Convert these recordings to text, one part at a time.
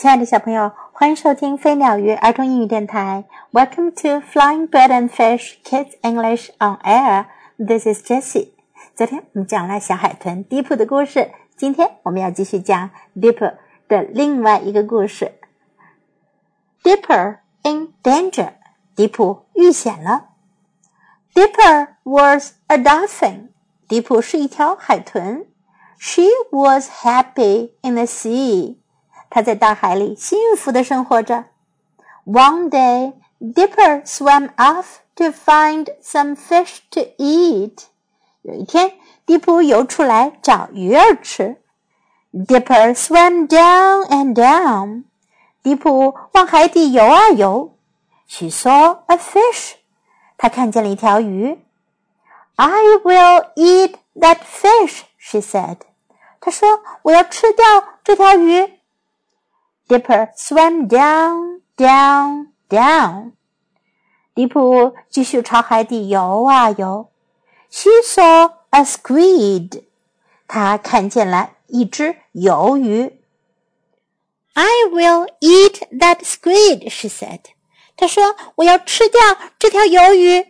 亲爱的小朋友，欢迎收听飞鸟鱼儿童英语电台。Welcome to Flying Bird and Fish Kids English on Air. This is Jessie. 昨天我们讲了小海豚 Deep 的故事，今天我们要继续讲 Deep 的另外一个故事。Dipper in danger. 迪普遇险了。Dipper was a dolphin. 迪普是一条海豚。She was happy in the sea. 他在大海里幸福的生活着。One day, Dipper swam off to find some fish to eat. 有一天，迪普游出来找鱼儿吃。Dipper swam down and down. 迪普往海底游啊游。She saw a fish. 她看见了一条鱼。I will eat that fish, she said. 她说：“我要吃掉这条鱼。” Dipper swam down, down, down. 迪普继续朝海底游啊游。She saw a squid. 她看见了一只鱿鱼。I will eat that squid, she said. 她说：“我要吃掉这条鱿鱼。”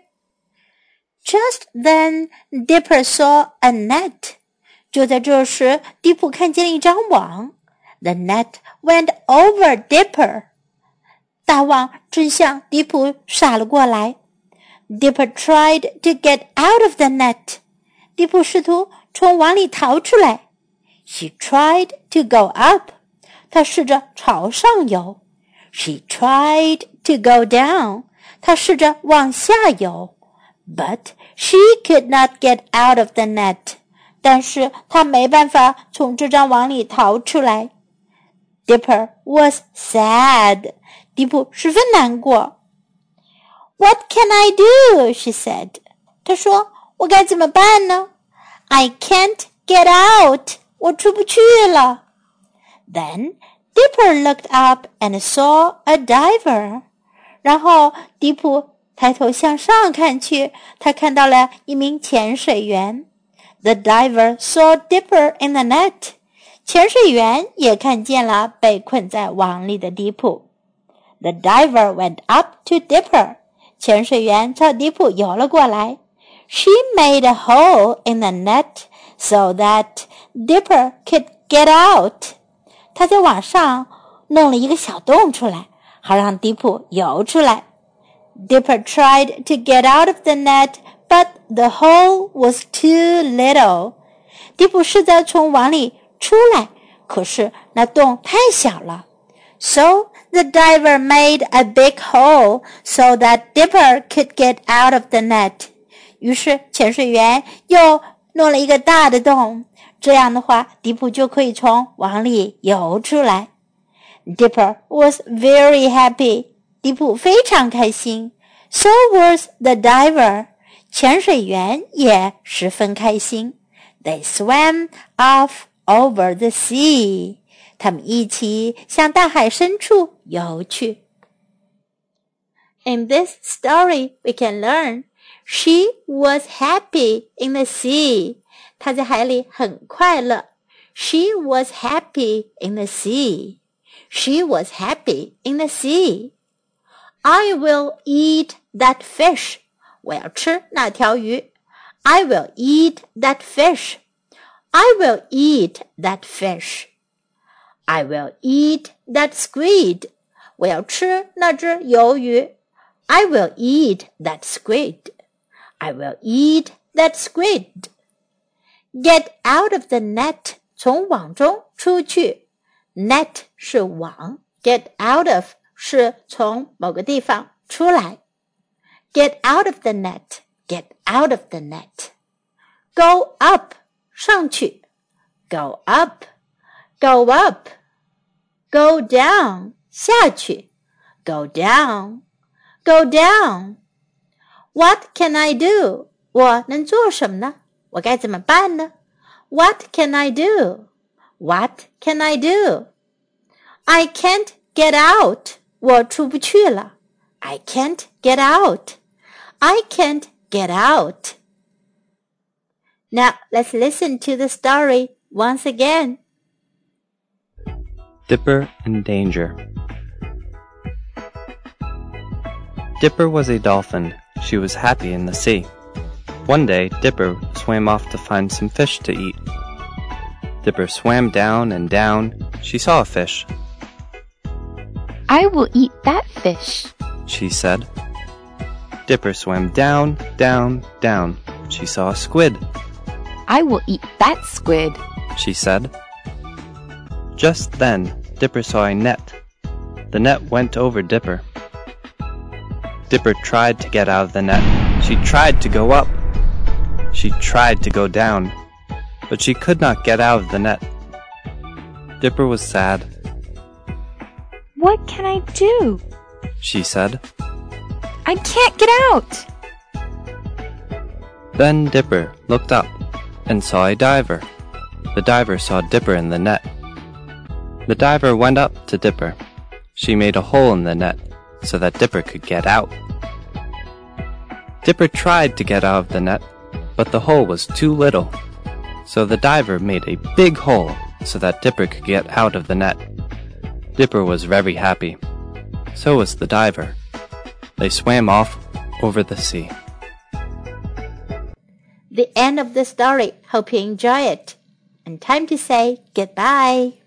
Just then, Dipper saw a net. 就在这时，迪普看见了一张网。 The net went over Dipper. 大网正向迪普洒了过来。Dipper tried to get out of the net. 迪普试图从网里逃出来。She tried to go up. 她试着朝上游。She tried to go down. 她试着往下游。But she could not get out of the net. 但是她没办法从这张网里逃出来。 Dipper was sad. 迪普十分难过。What can I do? She said. 她说：“我该怎么办呢？I can't get out. 我出不去了。” Then Dipper looked up and saw a diver. 然后迪普抬头向上看去，他看到了一名潜水员。The diver saw Dipper in the net. 潜水员也看见了被困在网里的迪普。The diver went up to Dipper. 潜水员朝迪普游了过来。She made a hole in the net so that Dipper could get out. 她在网上弄了一个小洞出来，好让迪普游出来。Dipper tried to get out of the net, but the hole was too little. 迪普试着从网里 出来，可是那洞太小了。So the diver made a big hole so that Dipper could get out of the net. 于是潜水员又弄了一个大的洞，这样的话，迪普就可以从网里游出来。Dipper was very happy. 迪普非常开心。So was the diver. 潜水员也十分开心。They swam off over the sea. 他们一起向大海深处游去。In this story, we can learn she was happy in the sea. 她在海里很快乐。She was happy in the sea. She was happy in the sea. I will eat that fish. 我要吃那条鱼。I will eat that fish. I will eat that fish. I will eat that squid. 我要吃那只鱿鱼。I will eat that squid. I will eat that squid. Get out of the net. 从网中出去。Net 是网，get out of 是从某个地方出来。Get out of the net. Get out of the net. Go up 上去。Go up. Go up. Go down 下去。Go down. Go down. What can I do? 我能做什么呢？我该怎么办呢？What can I do? What can I do? I can't get out. 我出不去了。I can't get out. I can't get out. Now let's listen to the story once again. Dipper in Danger Dipper was a dolphin. She was happy in the sea. One day, Dipper swam off to find some fish to eat. Dipper swam down and down. She saw a fish. I will eat that fish, she said. Dipper swam down, down, down. She saw a squid. I will eat that squid, she said. Just then, Dipper saw a net. The net went over Dipper. Dipper tried to get out of the net. She tried to go up. She tried to go down, but she could not get out of the net. Dipper was sad. What can I do? She said. I can't get out. Then Dipper looked up and saw a diver. The diver saw Dipper in the net. The diver went up to Dipper. She made a hole in the net so that Dipper could get out. Dipper tried to get out of the net, but the hole was too little. So the diver made a big hole so that Dipper could get out of the net. Dipper was very happy. So was the diver. They swam off over the sea. The end of the story. Hope you enjoy it. And time to say goodbye.